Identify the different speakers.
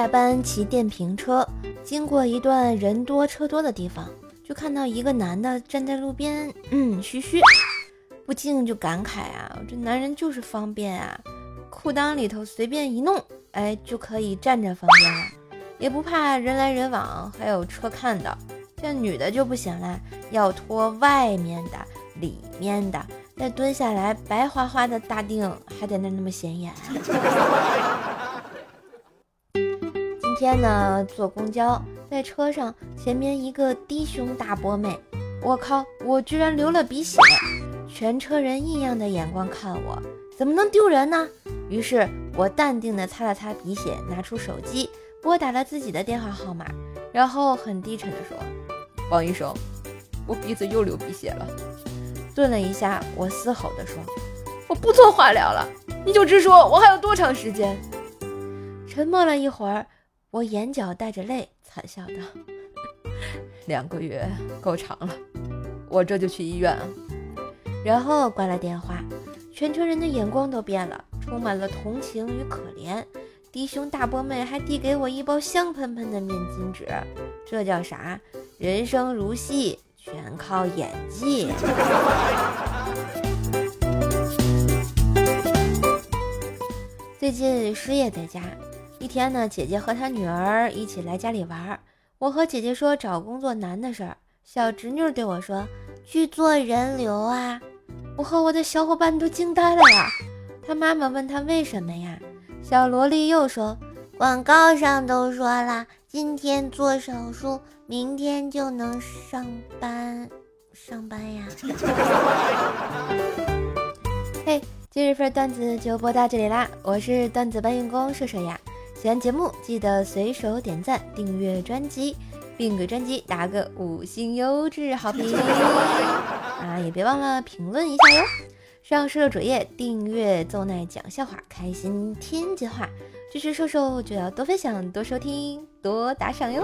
Speaker 1: 下班骑电瓶车，经过一段人多车多的地方，就看到一个男的站在路边，嗯，嘘嘘，不禁就感慨啊，这男人就是方便啊，裤裆里头随便一弄，哎，就可以站着方便了，也不怕人来人往，还有车看到。这女的就不行了，要脱外面的、里面的，再蹲下来，白花花的大腚还在那那么显眼。天呢，坐公交，在车上，前面一个低胸大波妹，我靠，我居然流了鼻血，全车人异样的眼光看我，怎么能丢人呢？于是我淡定的擦了擦鼻血，拿出手机拨打了自己的电话号码，然后很低沉的说：“王医生，我鼻子又流鼻血了。”顿了一下，我嘶吼的说：“我不做化疗了，你就直说，我还有多长时间？”沉默了一会儿。我眼角带着泪，惨笑道：“ 两个月够长了，我这就去医院。”然后挂了电话，全车人的眼光都变了，充满了同情与可怜。低胸大波妹还递给我一包香喷喷的面巾纸，这叫啥？人生如戏，全靠演技。最近失业在家。一天呢，姐姐和她女儿一起来家里玩儿。我和姐姐说找工作难的事儿，小侄女对我说去做人流啊。我和我的小伙伴都惊呆了呀。她妈妈问她为什么呀？小萝莉又说广告上都说了，今天做手术，明天就能上班，上班呀。嘿，今日份段子就播到这里啦，我是段子搬运工射射呀。喜欢节目，记得随手点赞、订阅专辑，并给专辑打个五星优质好评 啊！也别忘了评论一下哟。上瘦瘦主页订阅奏奈讲笑话，开心天津话，支持瘦瘦就要多分享、多收听、多打赏哟。